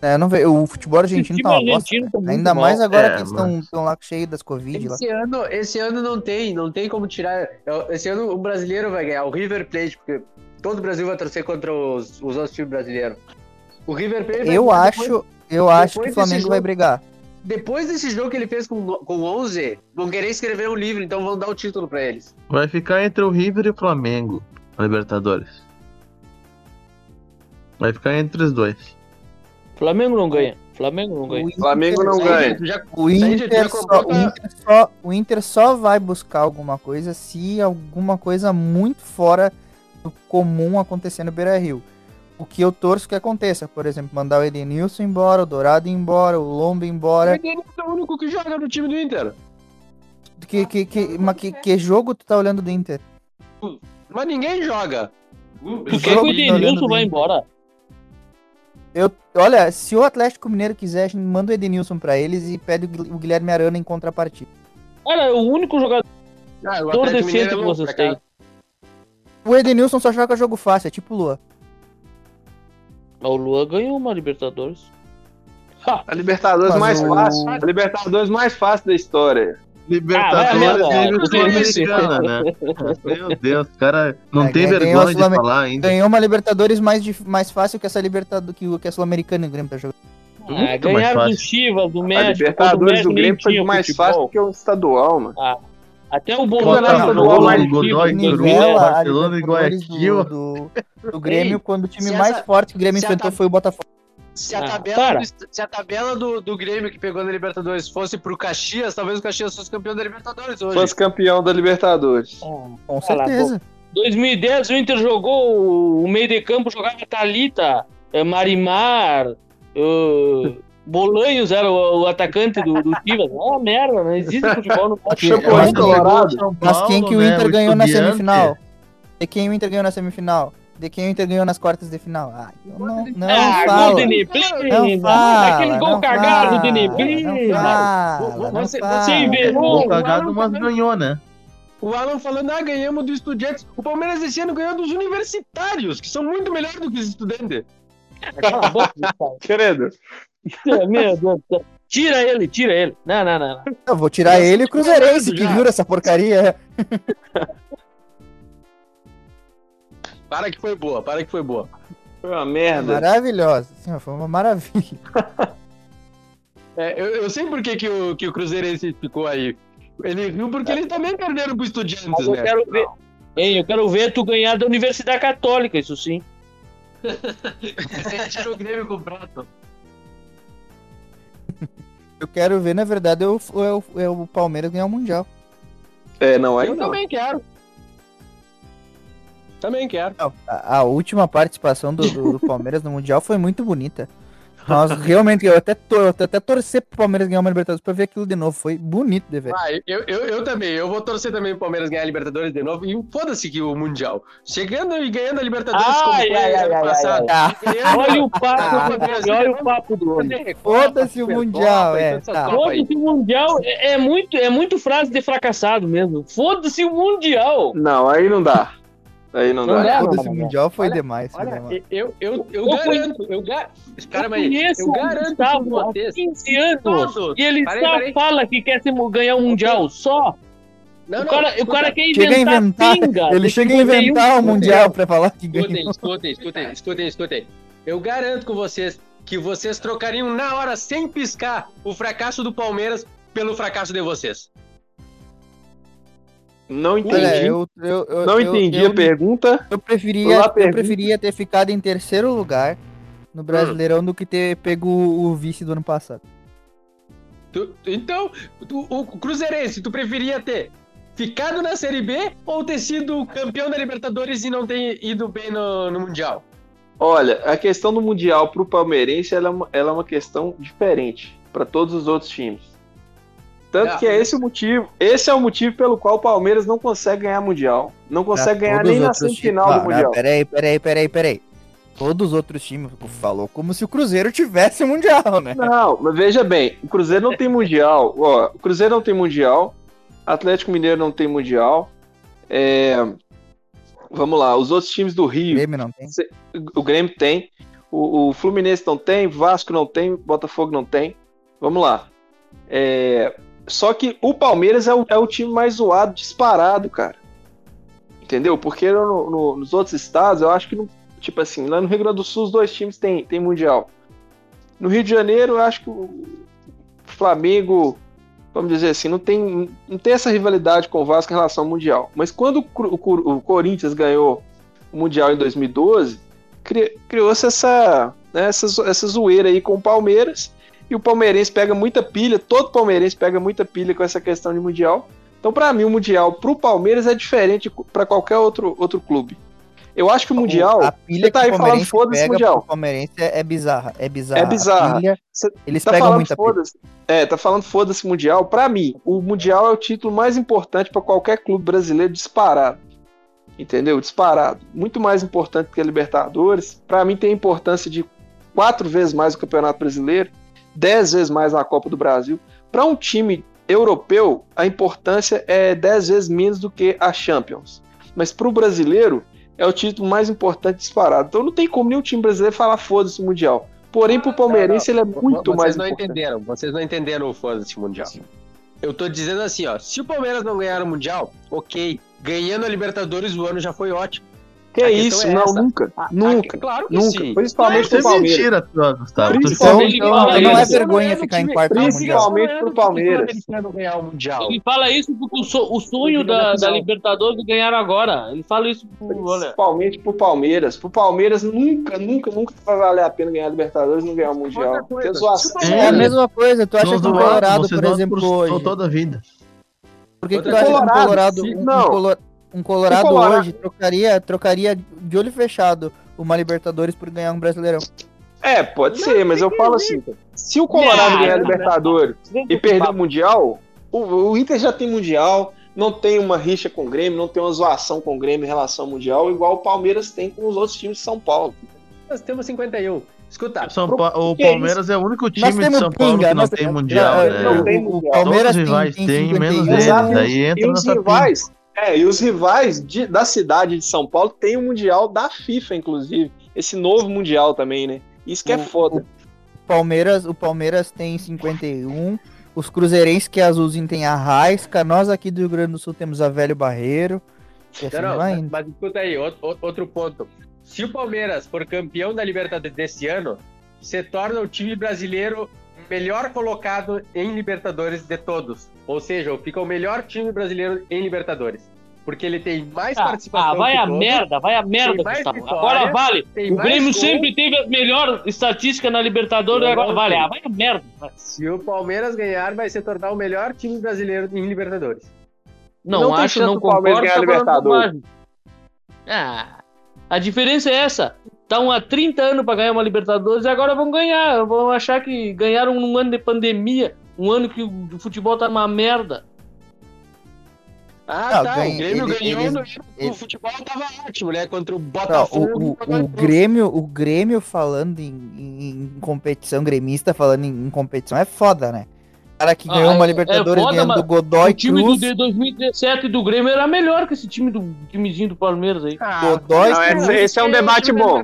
É, não vê, o futebol argentino time tá uma bosta. argentino tá muito Ainda mal. mais agora É, que eles estão lá cheios das Covid lá. Esse ano, esse ano não tem, não tem como tirar. Esse ano o brasileiro vai ganhar, o River Plate, porque todo o Brasil vai torcer contra os, os outros times brasileiros. O River Plate vai Eu depois- acho, eu acho que depois o Flamengo desse vai jogo- brigar. Depois desse jogo que ele fez com, com 11, vão querer escrever um livro, então vão dar o título pra eles. Vai ficar entre o River e o Flamengo, na Libertadores. Vai ficar entre os dois. Flamengo não ganha. Flamengo não ganha. O Inter- Flamengo não ganha. Já- O Inter, só, o, Inter só, o Inter só vai buscar alguma coisa se alguma coisa muito fora comum acontecer no Beira Rio. O que eu torço que aconteça, por exemplo, mandar o Edenilson embora, o Dourado embora, o Lomba O embora. Edenilson é o único que joga no time do Inter. Que, que, que, mas que, que jogo tu tá olhando do Inter? Mas ninguém joga. Por que que, o tá Edenilson vai embora? Eu, olha, se o Atlético Mineiro quiser, a gente manda o Edenilson pra eles e pede o Gui- o Guilherme Arana em contrapartida. Cara, é o único jogador Ah, o decente é que vocês têm. O Edenilson só joga jogo fácil, é tipo Lua. O Lua ganhou uma Libertadores. A Libertadores Mas mais o- fácil. A Libertadores mais fácil da história. Ah, a Libertadores e O Sul-Americana, né? Meu Deus, cara não É, tem a vergonha de falar ainda. Ganhou uma Libertadores mais, dif- mais fácil que essa Libertadores que, o- que a Sul-Americana o Grêmio tá jogando. Ah, mais ganharam do. Chivas, do A México. o Libertadores México do nem Grêmio foi mais futebol. fácil que o estadual, mano. Até o Bolsonaro jogou mais Godoy, Coruja, a Barcelona e Guayaquil. do, do, do Grêmio Ei, quando o time mais essa- forte que o Grêmio enfrentou tab- foi o Botafogo. Se a Ah, tabela, para. do, se a tabela do, do Grêmio que pegou na Libertadores fosse pro Caxias, talvez o Caxias fosse campeão da Libertadores hoje. Fosse campeão da Libertadores. Com Cala a certeza. 2010 o Inter jogou o meio de campo, jogava Thalita, eh, Marimar, eh, Bolanhos era o, o atacante do, do Chivas. É uma merda, não existe futebol no Chapecoense Colorado. São mas quem que o né, Inter ganhou na Estudiante. semifinal? De quem o Inter ganhou na semifinal? De quem o Inter ganhou nas quartas de final? Ah, eu não, não ah, fala. gol de Neblina! Não fala, Aquele gol não cagado fala, de Neblina! Não fala, não Você- fala. Você enverou! Gol o cagado, Alan mas ganhou, né? O Alan falando, ah, ganhamos do Estudiantes. O Palmeiras esse ano ganhou dos universitários, que são muito melhores do que os estudantes. Querido. Cara. Meu Deus do céu. Tira ele, tira ele. Não, não, não. não. Eu vou tirar ele e o Cruzeirense, que viu essa porcaria. Para que foi boa, para que foi boa. Foi uma merda. Maravilhosa. Sim, foi uma maravilha. É, eu, eu sei por que, que, o, que o Cruzeirense ficou aí. Ele riu porque eles também perderam pro Estudiantes, Mas eu né? quero ver. Hein, eu quero ver tu ganhar da Universidade Católica, isso sim. Você tirou o Grêmio com o prato. Eu quero ver, na verdade, é o, é o, é o Palmeiras ganhar o Mundial. É, não, aí Eu não. também quero. Também quero. Não, A, a última participação do, do- do Palmeiras no Mundial foi muito bonita. Nós realmente, eu até, to, eu até torcer pro Palmeiras ganhar uma Libertadores pra ver aquilo de novo. Foi bonito de ver. Ah, eu, eu, eu também. Eu vou torcer também pro Palmeiras ganhar a Libertadores de novo. E foda-se que o Mundial. Chegando e ganhando a Libertadores como Ai, foi ai, ai, ano ai, passado. Ganhando- Olha o papo olha o papo do homem. Foda-se o Mundial, é, tá. Foda-se o Mundial é, é muito, é muito frase de fracassado mesmo. Foda-se o Mundial. Não, aí não dá. Aí não, Não dá. dá. O não, não. Mundial foi Olha, demais. Foi Olha, demais. eu, eu, eu, Eu garanto, eu garanto. Espera Eu aí. conheço Eu o garanto Gustavo vocês. 15 anos Todos. e ele Parei, só parei. fala que quer se ganhar um Mundial, só. Não, o, cara, o escuta. cara quer inventar, inventar, pinga. ele chega a 51. inventar o Mundial pra falar que Escutem, ganhou. escutem, escutem, escutem, escutem. Eu garanto com vocês que vocês trocariam na hora, sem piscar, o fracasso do Palmeiras pelo fracasso de vocês. Não entendi. Olha, eu, eu, eu, não entendi eu, a pergunta. Eu preferia, eu pergunta. preferia ter ficado em terceiro lugar no Brasileirão do que ter pego o vice do ano passado. Tu- tu- então, tu- o Cruzeirense, tu preferia ter ficado na Série B ou ter sido campeão da Libertadores e não ter ido bem no, no Mundial? Olha, a questão do Mundial pro palmeirense ela é uma, ela é uma questão diferente para todos os outros times. Tanto Ah, que é esse o motivo. Esse é o motivo pelo qual o Palmeiras não consegue ganhar Mundial. Não consegue ganhar nem na semifinal times- do Não, Mundial. Não, peraí, peraí, peraí, peraí. Todos os outros times falou como se o Cruzeiro tivesse o Mundial, né? Não, mas veja bem, o Cruzeiro não tem mundial. Ó, o Cruzeiro não tem mundial. Atlético Mineiro não tem mundial. É, Vamos lá, os outros times do Rio. Grêmio não tem. O Grêmio tem. O, o Fluminense não tem. Vasco não tem. Botafogo não tem. Vamos lá. É, Só que o Palmeiras é o, é o time mais zoado, disparado, cara. Entendeu? Porque no- no- nos outros estados, eu acho que, não, tipo assim, lá no Rio Grande do Sul, os dois times têm, têm Mundial. No Rio de Janeiro, eu acho que o Flamengo, vamos dizer assim, não tem, não tem essa rivalidade com o Vasco em relação ao Mundial. Mas quando o, o o Corinthians ganhou o Mundial em 2012, cri- criou-se essa, né, essa, essa zoeira aí com o Palmeiras. E o palmeirense pega muita pilha, todo palmeirense pega muita pilha com essa questão de Mundial. Então, pra mim, o Mundial pro Palmeiras é diferente pra qualquer outro, outro clube. Eu acho que o Mundial. A pilha você tá aí o falando foda-se Mundial. pro Palmeirense é, é bizarra. É bizarra. É bizarra. Pilha, eles tá pegam falando muita pilha. foda-se. É, tá falando foda-se Mundial. Pra mim, o Mundial é o título mais importante pra qualquer clube brasileiro disparado. Entendeu? Disparado. Muito mais importante que a Libertadores. Pra mim, tem a importância de quatro vezes mais o Campeonato Brasileiro, dez vezes mais a Copa do Brasil. Pra um time europeu, a importância é dez vezes menos do que a Champions. Mas pro brasileiro, é o título mais importante disparado. Então não tem como nenhum time brasileiro falar foda-se o Mundial. Porém, pro palmeirense, ele é muito Vocês mais não importante. entenderam, vocês não entenderam o foda-se mundial. Eu tô dizendo assim, ó, se o Palmeiras não ganhar o mundial, ok, ganhando a Libertadores o ano já foi ótimo. Que A é isso? é não, essa. nunca. A- a- nunca. claro que nunca. sim. Principalmente Isso é pro Palmeiras. mentira, Gustavo. Tu Então, fala não é vergonha é ficar em quarto. Principalmente é pro Palmeiras. ganhar o mundial. Ele fala isso porque o, so- o sonho da, da Libertadores ganharam agora. Ele fala isso pro. Principalmente pro Palmeiras. Pro Palmeiras nunca, nunca, nunca vai valer a pena ganhar a Libertadores e não ganhar o Mundial. O É a mesma coisa. Tu acha que o Colorado, por exemplo, hoje. toda a vida. Por que, tu acha que um Colorado, não. Um Colorado, Colorado- hoje trocaria, trocaria de olho fechado uma Libertadores por ganhar um Brasileirão? É, pode ser, mas eu falo assim: se o Colorado Não, ganhar não, Libertadores e perder o Mundial, o, o Inter já tem Mundial, não tem uma rixa com o Grêmio, não tem uma zoação com o Grêmio em relação ao Mundial, igual o Palmeiras tem com os outros times de São Paulo. Nós temos 51. Escuta, São Pro- Pa- o é Palmeiras é o único time de São Paulo pinga, que não tem mundial, não, né? não tem o, o mundial. Palmeiras Todos os tem, rivais tem têm, 51. menos eles. Daí entra E os nessa rivais, é, e os rivais de- da cidade de São Paulo têm o Mundial da FIFA, inclusive. Esse novo Mundial também, né? Isso que é O- foda. O Palmeiras, o Palmeiras tem 51. Os Cruzeirenses, que é azulzinho, tem a Raisca. Nós aqui do Rio Grande do Sul temos a Velho Barreiro. Assim Não, não, mas, escuta aí, outro, outro ponto. Se o Palmeiras for campeão da Libertadores desse ano, se torna o time brasileiro melhor colocado em Libertadores de todos. Ou seja, fica o melhor time brasileiro em Libertadores. Porque ele tem mais Ah, participação. ah, vai que a todos, merda, vai a merda, Gustavo. vitória, Agora vale. O Grêmio gol. sempre teve a melhor estatística na Libertadores, agora vale. Ah, vai a merda. Se o Palmeiras ganhar, vai se tornar o melhor time brasileiro em Libertadores. Não, Não acho, não do Palmeiras concordo. ganhar falando Libertadores. Ah, a diferença é essa. Estão há 30 anos para ganhar uma Libertadores e agora vão ganhar. Vão achar que ganharam num ano de pandemia, um ano que o futebol tá uma merda. Ah, Não, tá. ganha- o Grêmio ele- ganhou eles- no ele- o futebol tava ótimo, né? Contra o Não, Botafogo. o, o, o Grêmio, o Grêmio falando em, em- em competição, gremista falando em, em competição é foda, né? O cara que Ah, ganhou uma é- Libertadores é foda, ganhando do Godoy o time Cruz. do de 2017 do Grêmio era melhor que esse time do timezinho do Palmeiras aí. Ah, Godoy Não, Cruz. esse, esse é um debate bom.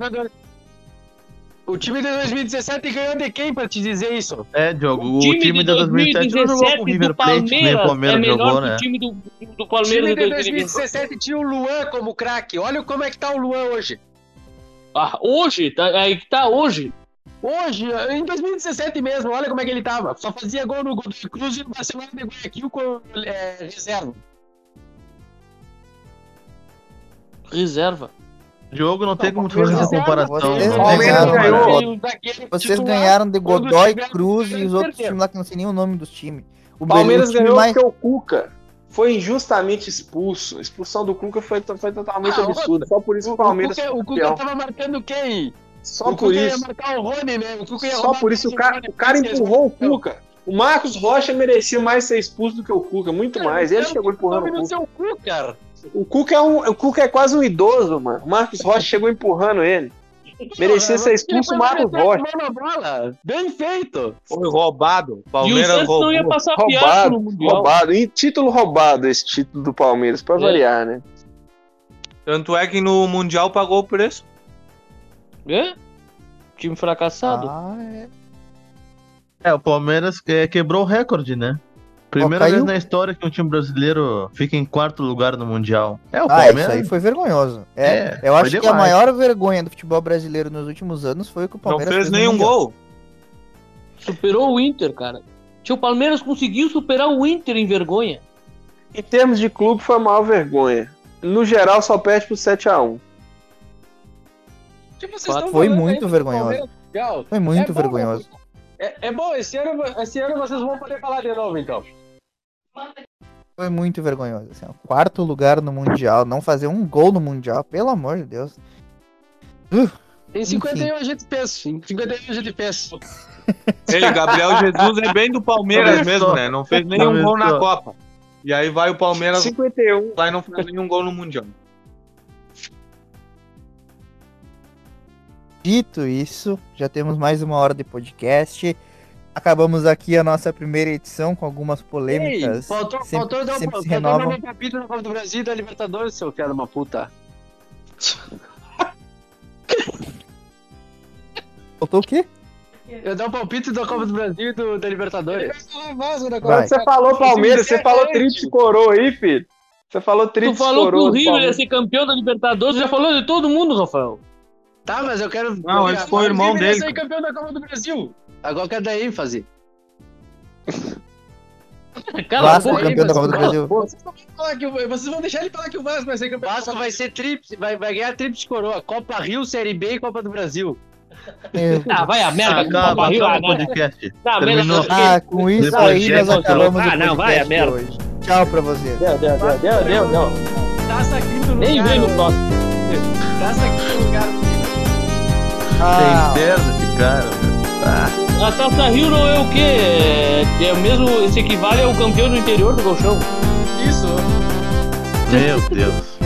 O time de 2017 ganhou de quem pra te dizer isso? É, Diogo, o, O time, time de de 2017 não jogou com o 2017 River Plate, que nem o Palmeiras é jogou, né? o time do, do O Palmeiras time de de 2020. 2017 tinha o Luan como craque. Olha como é que tá o Luan hoje. Ah, hoje, tá, aí que tá hoje. Hoje, em 2017 mesmo, olha como é que ele tava. Só fazia gol no Godoy Cruz e no Barcelona de Guayaquil com é, reserva. Reserva. Diogo não tem Não, como fazer comparação. Vocês não tem daquele Vocês ganharam de Godoy Cruz e os outros times lá que não sei nem o nome dos times. O O Palmeiras ganhou mais- porque o Cuca foi injustamente expulso. A expulsão do Cuca foi, foi totalmente Ah, absurda. Só por isso O, Palmeiras o, Cuca, foi o Cuca tava marcando quem? Só por isso. marcar o Rony, né? O Só por isso o cara, Rony, o cara empurrou o Cuca. O Marcos Rocha merecia mais ser expulso do que o Cuca, muito mais. Ele chegou empurrando o Cuca. seu cu, cara. O Cuca é, um, o Cuca é quase um idoso, mano. O Marcos Rocha chegou empurrando ele. Merecia ser expulso o Marcos Rocha. Bem feito. Foi roubado. E o Palmeiras Santos não roubou. ia passar Roubado, no Mundial. roubado. E título roubado esse título do Palmeiras, pra É. variar, né? Tanto é que no Mundial pagou o preço. É? Time fracassado. Ah, é. É, o Palmeiras é, quebrou o recorde, né? Primeira Ó, vez na história que um time brasileiro fica em quarto lugar no Mundial. É, o Ah, Palmeiras. isso aí foi vergonhoso. É, É, eu acho que a demais. maior vergonha do futebol brasileiro nos últimos anos foi o que o Não Palmeiras fez no nenhum gol. Superou o Inter, cara. Tio Palmeiras conseguiu superar o Inter em vergonha. Em termos de clube, foi a maior vergonha. No geral, só perde pro 7x1. Tipo, vocês estão Foi muito aí vergonhoso. Foi muito É bom, vergonhoso. É, é bom, esse ano, esse ano vocês vão poder falar de novo, então. Foi muito vergonhoso. Assim, ó. Quarto lugar no Mundial, não fazer um gol no Mundial, pelo amor de Deus. Em 51 a gente pensa. Em 51 a gente pensa. Ei, Gabriel Jesus é bem do Palmeiras Começou. mesmo, né? Não fez nenhum Começou. gol na Copa. E aí vai o Palmeiras 51. lá e não faz nenhum gol no Mundial. Dito isso, já temos mais uma hora de podcast. Acabamos aqui a nossa primeira edição com algumas Ei, polêmicas. faltou, sempre, faltou dar um se renovam. um capítulo na Copa do Brasil e da Libertadores, seu filho de uma puta. Faltou o quê? Eu dar um palpite da Copa do Brasil e do, da Libertadores. Vai. Você falou Palmeiras, você falou tríplice coroa aí, filho. Você falou Tu tríplice falou que coroa. o River ia ser campeão da Libertadores, já falou de todo mundo, Rafael. Tá, mas eu quero. Não, quero- foi o irmão dele. ser campeão da Copa do Brasil. Agora eu quero dar ênfase. Cala a Vasco boca. campeão da Copa do Brasil. Vocês vão falar que o- vocês vão deixar ele falar que o Vasco vai ser campeão. O Vasco vai ser tríplice, vai, vai ganhar tríplice coroa. Copa Rio, Série B e Copa do Brasil. Meu Ah, vai a merda com o ah, o não. podcast. Tá, Terminou. Ah, com isso Depois aí nós acabamos ah, o não, vai a merda. hoje. Tchau pra vocês. Deu, deu, deu, deu, deu, deu. Taça quinto lugar. Nem vem no próximo. Taça quinto lugar. Ah, Tem interno esse cara. meu. Ah, A Taça Rio não é o quê? É, é o mesmo, se equivale ao campeão do interior do Golchão. Isso. meu Deus.